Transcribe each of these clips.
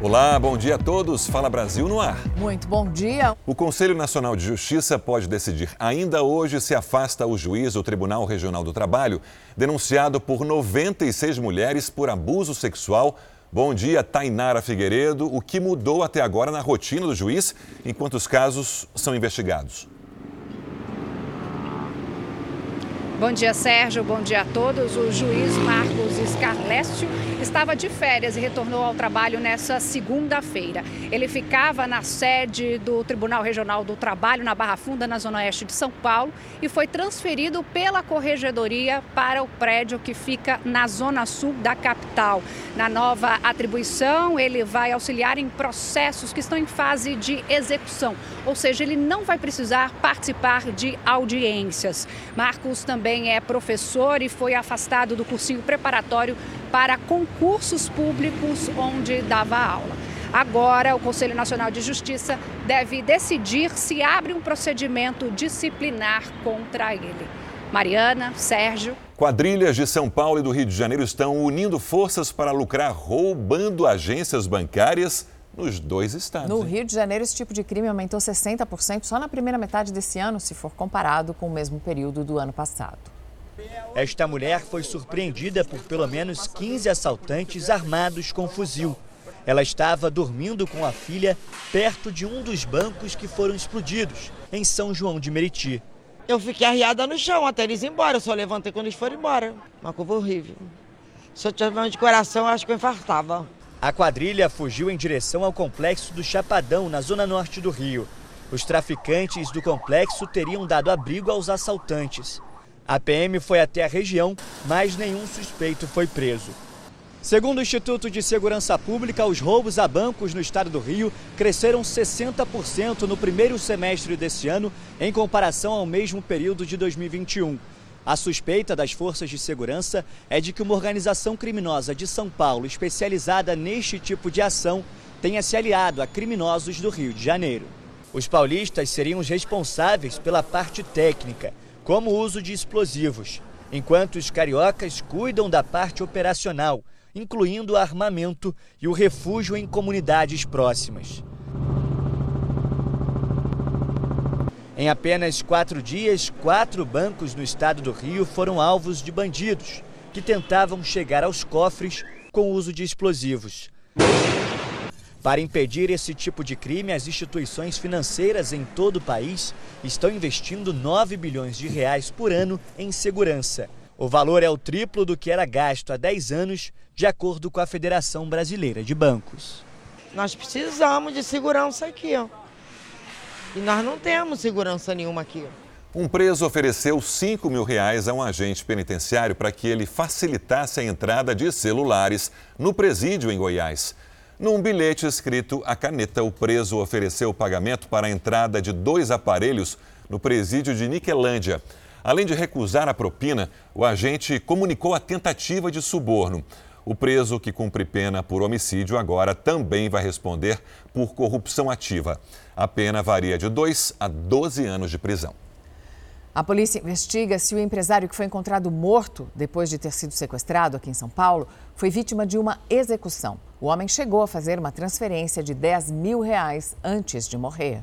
Olá, bom dia a todos. Fala Brasil no ar. Muito bom dia. O Conselho Nacional de Justiça pode decidir ainda hoje se afasta o juiz do Tribunal Regional do Trabalho, denunciado por 96 mulheres por abuso sexual. Bom dia, Tainara Figueiredo. O que mudou até agora na rotina do juiz enquanto os casos são investigados? Bom dia, Sérgio. Bom dia a todos. O juiz Marcos Scarlécio estava de férias e retornou ao trabalho nessa segunda-feira. Ele ficava na sede do Tribunal Regional do Trabalho, na Barra Funda, na Zona Oeste de São Paulo, e foi transferido pela corregedoria para o prédio que fica na Zona Sul da capital. Na nova atribuição, ele vai auxiliar em processos que estão em fase de execução, ou seja, ele não vai precisar participar de audiências. Marcos também é professor e foi afastado do cursinho preparatório para concursos públicos onde dava aula. Agora, o Conselho Nacional de Justiça deve decidir se abre um procedimento disciplinar contra ele. Mariana, Sérgio. Quadrilhas de São Paulo e do Rio de Janeiro estão unindo forças para lucrar roubando agências bancárias nos dois estados. No Rio de Janeiro, esse tipo de crime aumentou 60% só na primeira metade desse ano, se for comparado com o mesmo período do ano passado. Esta mulher foi surpreendida por pelo menos 15 assaltantes armados com fuzil. Ela estava dormindo com a filha perto de um dos bancos que foram explodidos, em São João de Meriti. Eu fiquei arriada no chão até eles ir embora, eu só levantei quando eles foram embora. Uma curva horrível. Se eu tivesse de coração, eu acho que eu infartava. A quadrilha fugiu em direção ao complexo do Chapadão, na zona norte do Rio. Os traficantes do complexo teriam dado abrigo aos assaltantes. A PM foi até a região, mas nenhum suspeito foi preso. Segundo o Instituto de Segurança Pública, os roubos a bancos no estado do Rio cresceram 60% no primeiro semestre desse ano, em comparação ao mesmo período de 2021. A suspeita das forças de segurança é de que uma organização criminosa de São Paulo, especializada neste tipo de ação, tenha se aliado a criminosos do Rio de Janeiro. Os paulistas seriam os responsáveis pela parte técnica como o uso de explosivos, enquanto os cariocas cuidam da parte operacional, incluindo armamento e o refúgio em comunidades próximas. Em apenas quatro dias, quatro bancos no estado do Rio foram alvos de bandidos que tentavam chegar aos cofres com o uso de explosivos. Para impedir esse tipo de crime, as instituições financeiras em todo o país estão investindo 9 bilhões de reais por ano em segurança. O valor é o triplo do que era gasto há 10 anos, de acordo com a Federação Brasileira de Bancos. Nós precisamos de segurança aqui, ó. E nós não temos segurança nenhuma aqui. Um preso ofereceu 5 mil reais a um agente penitenciário para que ele facilitasse a entrada de celulares no presídio em Goiás. Num bilhete escrito a caneta, o preso ofereceu o pagamento para a entrada de dois aparelhos no presídio de Niquelândia. Além de recusar a propina, o agente comunicou a tentativa de suborno. O preso que cumpre pena por homicídio agora também vai responder por corrupção ativa. A pena varia de 2 a 12 anos de prisão. A polícia investiga se o empresário que foi encontrado morto depois de ter sido sequestrado aqui em São Paulo foi vítima de uma execução. O homem chegou a fazer uma transferência de 10 mil reais antes de morrer.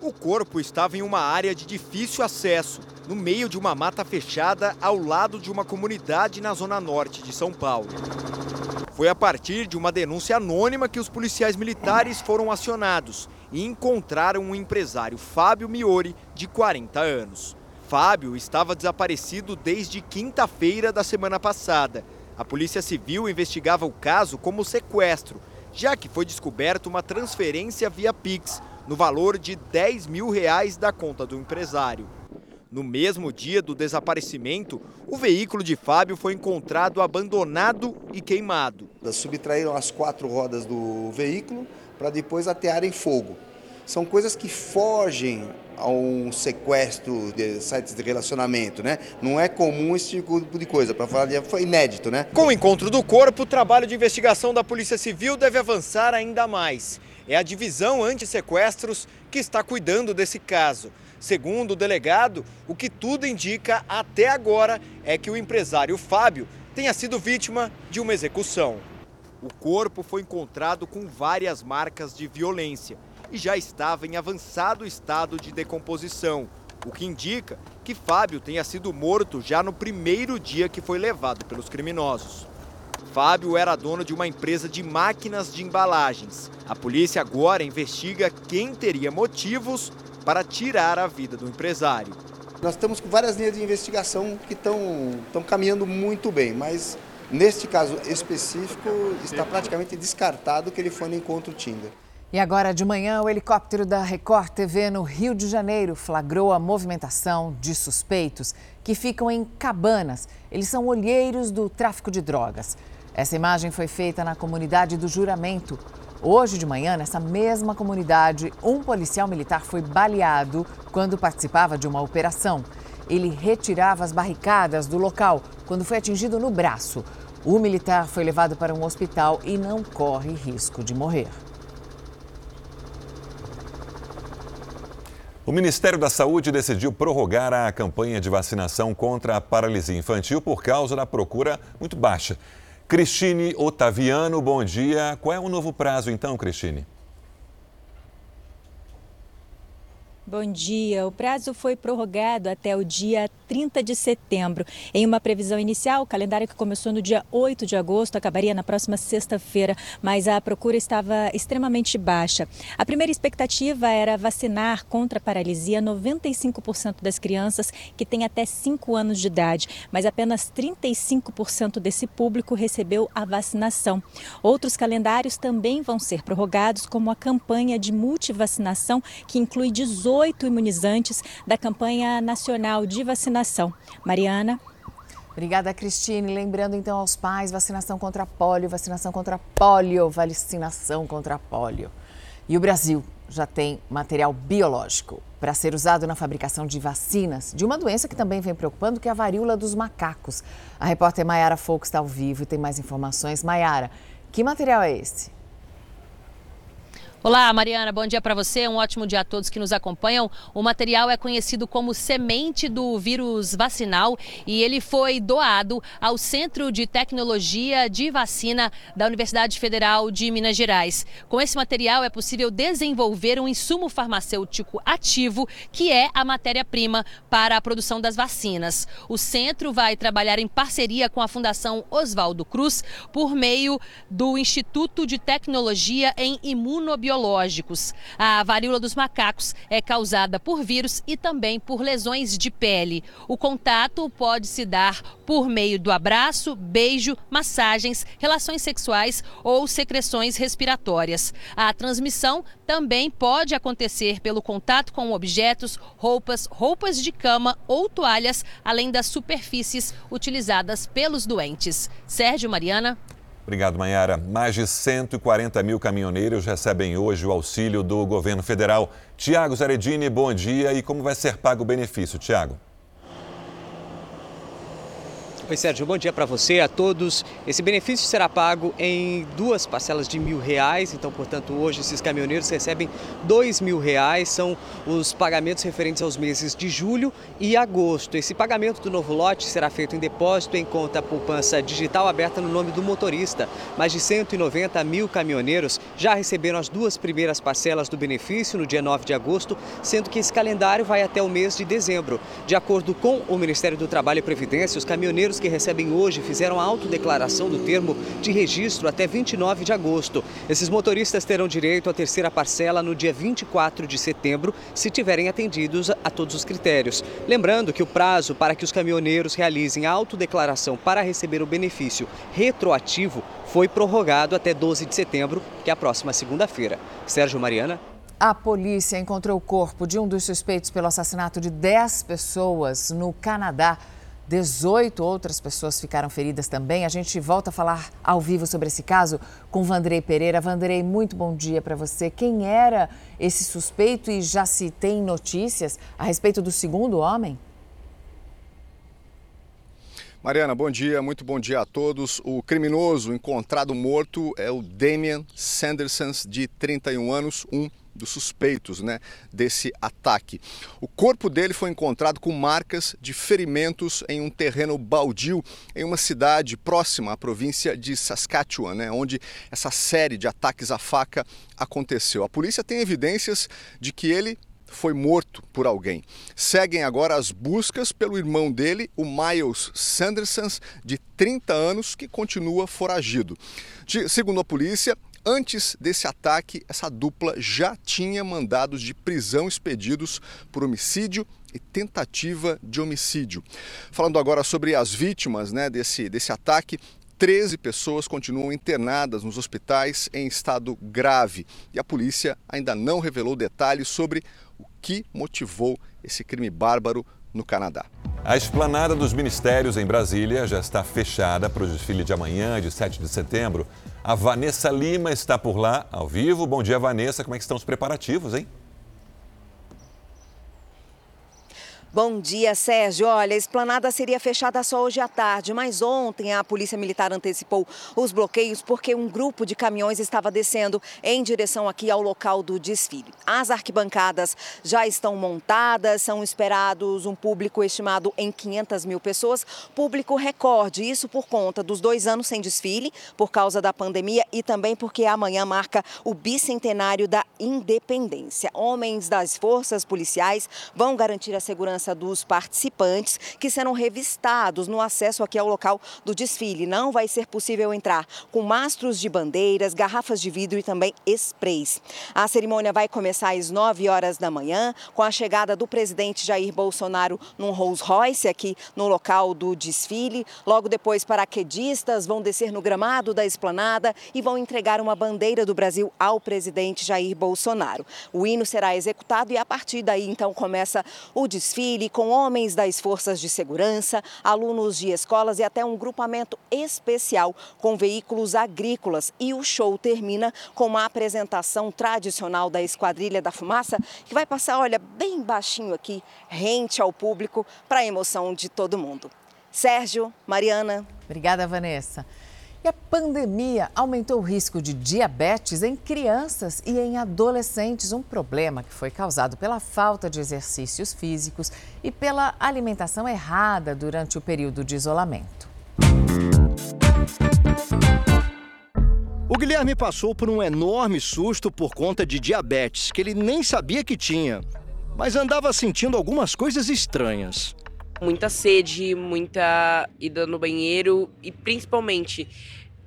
O corpo estava em uma área de difícil acesso, no meio de uma mata fechada ao lado de uma comunidade na zona norte de São Paulo. Foi a partir de uma denúncia anônima que os policiais militares foram acionados e encontraram o empresário Fábio Miori, de 40 anos. Fábio estava desaparecido desde quinta-feira da semana passada. A Polícia Civil investigava o caso como sequestro, já que foi descoberto uma transferência via Pix, no valor de 10 mil reais da conta do empresário. No mesmo dia do desaparecimento, o veículo de Fábio foi encontrado abandonado e queimado. Subtraíram as quatro rodas do veículo, para depois atearem fogo. São coisas que fogem a um sequestro de sites de relacionamento, né? Não é comum esse tipo de coisa, para falar de foi inédito, né? Com o encontro do corpo, o trabalho de investigação da Polícia Civil deve avançar ainda mais. É a divisão anti-sequestros que está cuidando desse caso. Segundo o delegado, o que tudo indica até agora é que o empresário Fábio tenha sido vítima de uma execução. O corpo foi encontrado com várias marcas de violência e já estava em avançado estado de decomposição, o que indica que Fábio tenha sido morto já no primeiro dia que foi levado pelos criminosos. Fábio era dono de uma empresa de máquinas de embalagens. A polícia agora investiga quem teria motivos para tirar a vida do empresário. Nós estamos com várias linhas de investigação que estão caminhando muito bem, mas neste caso específico está praticamente descartado que ele foi no encontro Tinder. E agora de manhã, o helicóptero da Record TV no Rio de Janeiro flagrou a movimentação de suspeitos que ficam em cabanas. Eles são olheiros do tráfico de drogas. Essa imagem foi feita na comunidade do Juramento. Hoje de manhã, nessa mesma comunidade, um policial militar foi baleado quando participava de uma operação. Ele retirava as barricadas do local quando foi atingido no braço. O militar foi levado para um hospital e não corre risco de morrer. O Ministério da Saúde decidiu prorrogar a campanha de vacinação contra a paralisia infantil por causa da procura muito baixa. Cristine Otaviano, bom dia. Qual é o novo prazo então, Cristine? Bom dia. O prazo foi prorrogado até o dia 30 de setembro. Em uma previsão inicial, o calendário que começou no dia 8 de agosto acabaria na próxima sexta-feira, mas a procura estava extremamente baixa. A primeira expectativa era vacinar contra a paralisia 95% das crianças que têm até 5 anos de idade, mas apenas 35% desse público recebeu a vacinação. Outros calendários também vão ser prorrogados, como a campanha de multivacinação, que inclui 18 oito imunizantes da campanha nacional de vacinação. Mariana. Obrigada, Cristine. Lembrando então aos pais, vacinação contra pólio, vacinação contra pólio, vacinação contra pólio. E o Brasil já tem material biológico para ser usado na fabricação de vacinas de uma doença que também vem preocupando, que é a varíola dos macacos. A repórter Maiara Foux está ao vivo e tem mais informações. Maiara, que material é esse? Olá, Mariana, bom dia para você. Um ótimo dia a todos que nos acompanham. O material é conhecido como semente do vírus vacinal e ele foi doado ao Centro de Tecnologia de Vacina da Universidade Federal de Minas Gerais. Com esse material é possível desenvolver um insumo farmacêutico ativo, que é a matéria-prima para a produção das vacinas. O centro vai trabalhar em parceria com a Fundação Oswaldo Cruz por meio do Instituto de Tecnologia em Imunobiologia biológicos. A varíola dos macacos é causada por vírus e também por lesões de pele. O contato pode se dar por meio do abraço, beijo, massagens, relações sexuais ou secreções respiratórias. A transmissão também pode acontecer pelo contato com objetos, roupas, roupas de cama ou toalhas, além das superfícies utilizadas pelos doentes. Sérgio Mariana. Obrigado, Mayara. Mais de 140 mil caminhoneiros recebem hoje o auxílio do governo federal. Tiago Zaredini, bom dia. E como vai ser pago o benefício, Tiago? Oi, Sérgio, bom dia para você, a todos. Esse benefício será pago em duas parcelas de mil reais, então, portanto, hoje esses caminhoneiros recebem dois mil reais, são os pagamentos referentes aos meses de julho e agosto. Esse pagamento do novo lote será feito em depósito em conta poupança digital aberta no nome do motorista. Mais de 190 mil caminhoneiros já receberam as duas primeiras parcelas do benefício no dia 9 de agosto, sendo que esse calendário vai até o mês de dezembro. De acordo com o Ministério do Trabalho e Previdência, os caminhoneiros que recebem hoje fizeram a autodeclaração do termo de registro até 29 de agosto. Esses motoristas terão direito à terceira parcela no dia 24 de setembro, se tiverem atendidos a todos os critérios. Lembrando que o prazo para que os caminhoneiros realizem a autodeclaração para receber o benefício retroativo foi prorrogado até 12 de setembro, que é a próxima segunda-feira. Sérgio Mariana. A polícia encontrou o corpo de um dos suspeitos pelo assassinato de 10 pessoas no Canadá. 18 outras pessoas ficaram feridas também. A gente volta a falar ao vivo sobre esse caso com Vandrei Pereira. Vandrei, muito bom dia para você. Quem era esse suspeito e já se tem notícias a respeito do segundo homem? Mariana, bom dia, muito bom dia a todos. O criminoso encontrado morto é o Damian Sanderson, de 31 anos, um dos suspeitos né, desse ataque. O corpo dele foi encontrado com marcas de ferimentos em um terreno baldio em uma cidade próxima à província de Saskatchewan, né, onde essa série de ataques à faca aconteceu. A polícia tem evidências de que ele foi morto por alguém. Seguem agora as buscas pelo irmão dele, o Miles Sanderson, de 30 anos, que continua foragido. De, segundo a polícia, Antes desse ataque, essa dupla já tinha mandados de prisão expedidos por homicídio e tentativa de homicídio. Falando agora sobre as vítimas né, desse, desse ataque, 13 pessoas continuam internadas nos hospitais em estado grave e a polícia ainda não revelou detalhes sobre que motivou esse crime bárbaro no Canadá. A esplanada dos ministérios em Brasília já está fechada para o desfile de amanhã, de 7 de setembro. A Vanessa Lima está por lá, ao vivo. Bom dia, Vanessa. Como é que estão os preparativos, hein? Bom dia, Sérgio. Olha, a esplanada seria fechada só hoje à tarde, mas ontem a Polícia Militar antecipou os bloqueios porque um grupo de caminhões estava descendo em direção aqui ao local do desfile. As arquibancadas já estão montadas, são esperados um público estimado em 500 mil pessoas, público recorde. Isso por conta dos dois anos sem desfile, por causa da pandemia e também porque amanhã marca o bicentenário da independência. Homens das forças policiais vão garantir a segurança segurança dos participantes que serão revistados no acesso aqui ao local do desfile. Não vai ser possível entrar com mastros de bandeiras, garrafas de vidro e também sprays. A cerimônia vai começar às 9 horas da manhã, com a chegada do presidente Jair Bolsonaro num Rolls Royce aqui no local do desfile. Logo depois, paraquedistas vão descer no gramado da esplanada e vão entregar uma bandeira do Brasil ao presidente Jair Bolsonaro. O hino será executado e a partir daí então começa o desfile desfile com homens das forças de segurança, alunos de escolas e até um grupamento especial com veículos agrícolas. E o show termina com uma apresentação tradicional da Esquadrilha da Fumaça, que vai passar, olha, bem baixinho aqui, rente ao público, para a emoção de todo mundo. Sérgio, Mariana. Obrigada, Vanessa. A pandemia aumentou o risco de diabetes em crianças e em adolescentes, um problema que foi causado pela falta de exercícios físicos e pela alimentação errada durante o período de isolamento. O Guilherme passou por um enorme susto por conta de diabetes, que ele nem sabia que tinha, mas andava sentindo algumas coisas estranhas muita sede, muita ida no banheiro e principalmente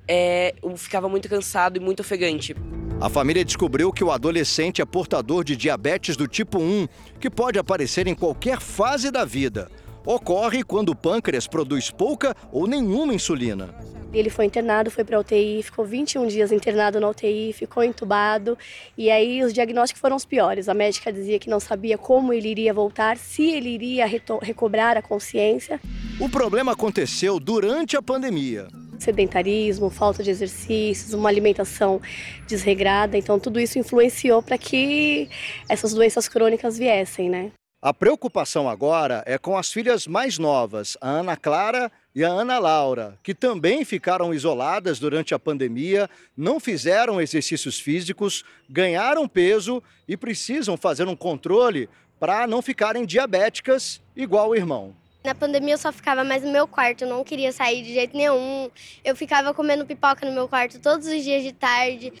é, eu ficava muito cansado e muito ofegante. A família descobriu que o adolescente é portador de diabetes do tipo 1, que pode aparecer em qualquer fase da vida. Ocorre quando o pâncreas produz pouca ou nenhuma insulina. Ele foi internado, foi para UTI, ficou 21 dias internado na UTI, ficou entubado. E aí os diagnósticos foram os piores. A médica dizia que não sabia como ele iria voltar, se ele iria recobrar a consciência. O problema aconteceu durante a pandemia sedentarismo, falta de exercícios, uma alimentação desregrada. Então, tudo isso influenciou para que essas doenças crônicas viessem, né? A preocupação agora é com as filhas mais novas, a Ana Clara e a Ana Laura, que também ficaram isoladas durante a pandemia, não fizeram exercícios físicos, ganharam peso e precisam fazer um controle para não ficarem diabéticas igual o irmão. Na pandemia eu só ficava mais no meu quarto, eu não queria sair de jeito nenhum. Eu ficava comendo pipoca no meu quarto todos os dias de tarde.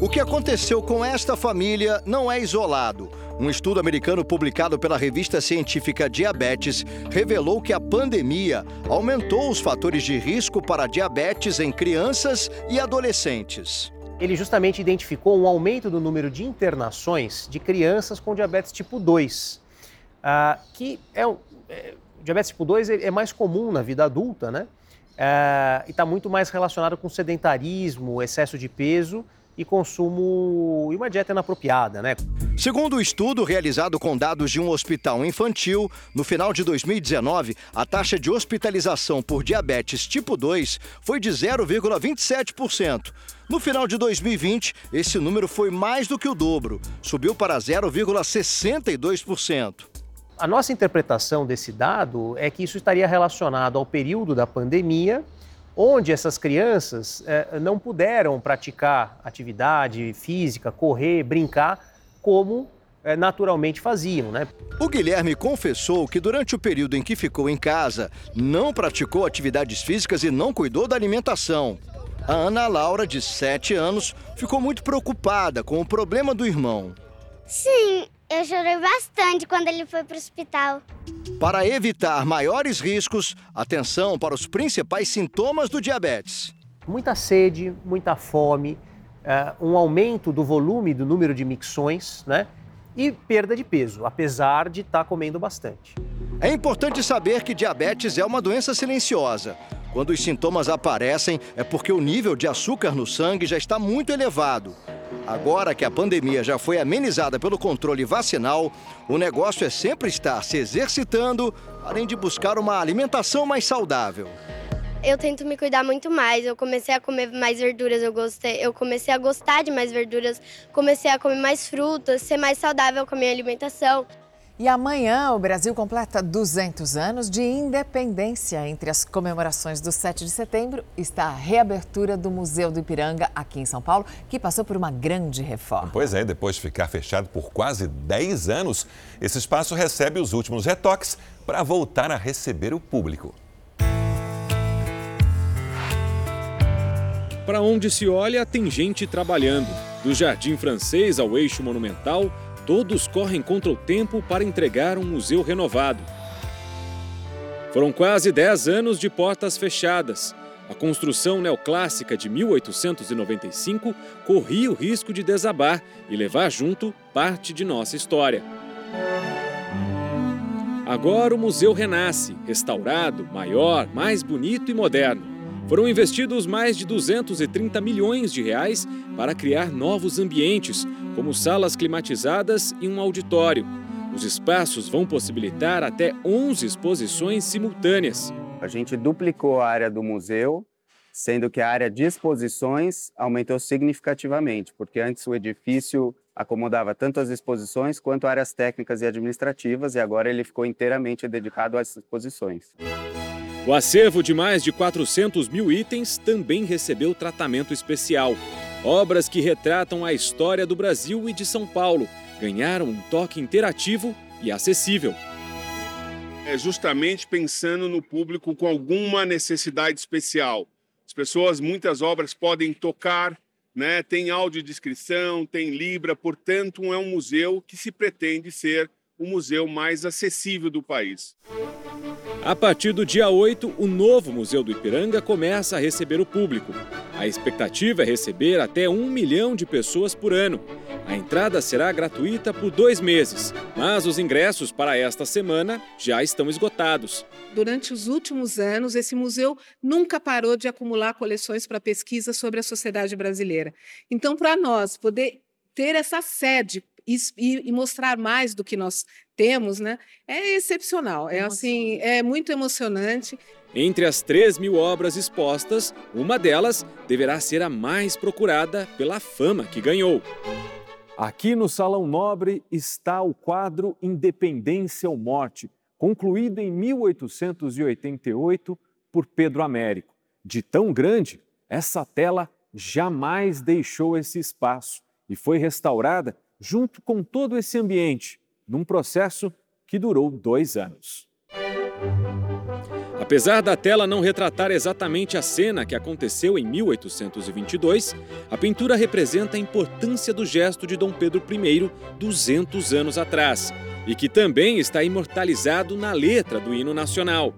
O que aconteceu com esta família não é isolado. Um estudo americano publicado pela revista científica Diabetes revelou que a pandemia aumentou os fatores de risco para diabetes em crianças e adolescentes. Ele justamente identificou um aumento do número de internações de crianças com diabetes tipo 2, uh, ah, que é, é diabetes tipo 2 é, é mais comum na vida adulta, né? É, e está muito mais relacionado com sedentarismo, excesso de peso e consumo e uma dieta inapropriada, né? Segundo o estudo realizado com dados de um hospital infantil, no final de 2019, a taxa de hospitalização por diabetes tipo 2 foi de 0,27%. No final de 2020, esse número foi mais do que o dobro, subiu para 0,62%. a nossa interpretação desse dado é que isso estaria relacionado ao período da pandemia, onde essas crianças eh, não puderam praticar atividade física, correr, brincar, como eh, naturalmente faziam, né? O Guilherme confessou que durante o período em que ficou em casa, não praticou atividades físicas e não cuidou da alimentação. A Ana Laura, de 7 anos, ficou muito preocupada com o problema do irmão. Sim, eu chorei bastante quando ele foi para o hospital. Para evitar maiores riscos, atenção para os principais sintomas do diabetes. Muita sede, muita fome, uh, um aumento do volume do número de micções, né? E perda de peso, apesar de estar tá comendo bastante. É importante saber que diabetes é uma doença silenciosa. Quando os sintomas aparecem, é porque o nível de açúcar no sangue já está muito elevado. Agora que a pandemia já foi amenizada pelo controle vacinal, o negócio é sempre estar se exercitando, além de buscar uma alimentação mais saudável. Eu tento me cuidar muito mais. Eu comecei a comer mais verduras, eu gostei, eu comecei a gostar de mais verduras, comecei a comer mais frutas, ser mais saudável com a minha alimentação. E amanhã o Brasil completa 200 anos de independência. Entre as comemorações do 7 de setembro está a reabertura do Museu do Ipiranga, aqui em São Paulo, que passou por uma grande reforma. Pois é, depois de ficar fechado por quase 10 anos, esse espaço recebe os últimos retoques para voltar a receber o público. Para onde se olha, tem gente trabalhando. Do Jardim Francês ao Eixo Monumental, todos correm contra o tempo para entregar um museu renovado. Foram quase 10 anos de portas fechadas. A construção neoclássica de 1895 corria o risco de desabar e levar junto parte de nossa história. Agora o museu renasce, restaurado, maior, mais bonito e moderno. Foram investidos mais de 230 milhões de reais para criar novos ambientes, como salas climatizadas e um auditório. Os espaços vão possibilitar até 11 exposições simultâneas. A gente duplicou a área do museu, sendo que a área de exposições aumentou significativamente, porque antes o edifício acomodava tanto as exposições quanto áreas técnicas e administrativas, e agora ele ficou inteiramente dedicado às exposições. O acervo de mais de 400 mil itens também recebeu tratamento especial. Obras que retratam a história do Brasil e de São Paulo ganharam um toque interativo e acessível. É justamente pensando no público com alguma necessidade especial. As pessoas, muitas obras podem tocar, né? tem audiodescrição, tem Libra, portanto, é um museu que se pretende ser o museu mais acessível do país. A partir do dia 8, o novo Museu do Ipiranga começa a receber o público. A expectativa é receber até um milhão de pessoas por ano. A entrada será gratuita por dois meses, mas os ingressos para esta semana já estão esgotados. Durante os últimos anos, esse museu nunca parou de acumular coleções para pesquisa sobre a sociedade brasileira. Então, para nós poder ter essa sede e, e, mostrar mais do que nós temos, né? É excepcional. É assim, é muito emocionante. Entre as 3 mil obras expostas, uma delas deverá ser a mais procurada pela fama que ganhou. Aqui no Salão Nobre está o quadro Independência ou Morte, concluído em 1888 por Pedro Américo. De tão grande, essa tela jamais deixou esse espaço e foi restaurada junto com todo esse ambiente, num processo que durou dois anos. Apesar da tela não retratar exatamente a cena que aconteceu em 1822, a pintura representa a importância do gesto de Dom Pedro I 200 anos atrás e que também está imortalizado na letra do hino nacional.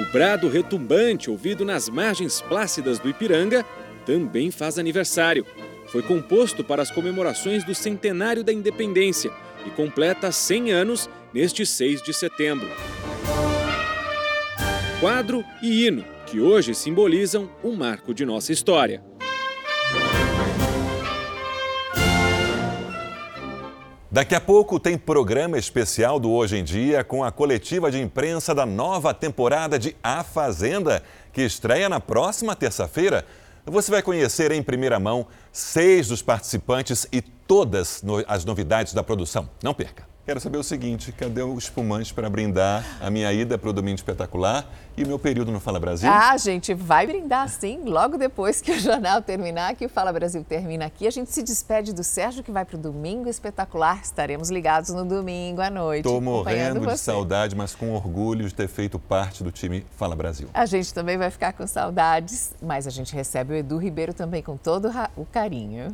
O brado retumbante ouvido nas margens plácidas do Ipiranga também faz aniversário foi composto para as comemorações do centenário da independência e completa 100 anos neste 6 de setembro. Quadro e hino, que hoje simbolizam um marco de nossa história. Daqui a pouco tem programa especial do Hoje em Dia com a coletiva de imprensa da nova temporada de A Fazenda, que estreia na próxima terça-feira. Você vai conhecer em primeira mão seis dos participantes e todas as novidades da produção. Não perca! Quero saber o seguinte: cadê o espumante para brindar a minha ida para o Domingo Espetacular e o meu período no Fala Brasil? Ah, gente vai brindar sim, logo depois que o jornal terminar, que o Fala Brasil termina aqui. A gente se despede do Sérgio, que vai para o Domingo Espetacular. Estaremos ligados no domingo à noite. Estou morrendo de saudade, mas com orgulho de ter feito parte do time Fala Brasil. A gente também vai ficar com saudades, mas a gente recebe o Edu Ribeiro também com todo o carinho.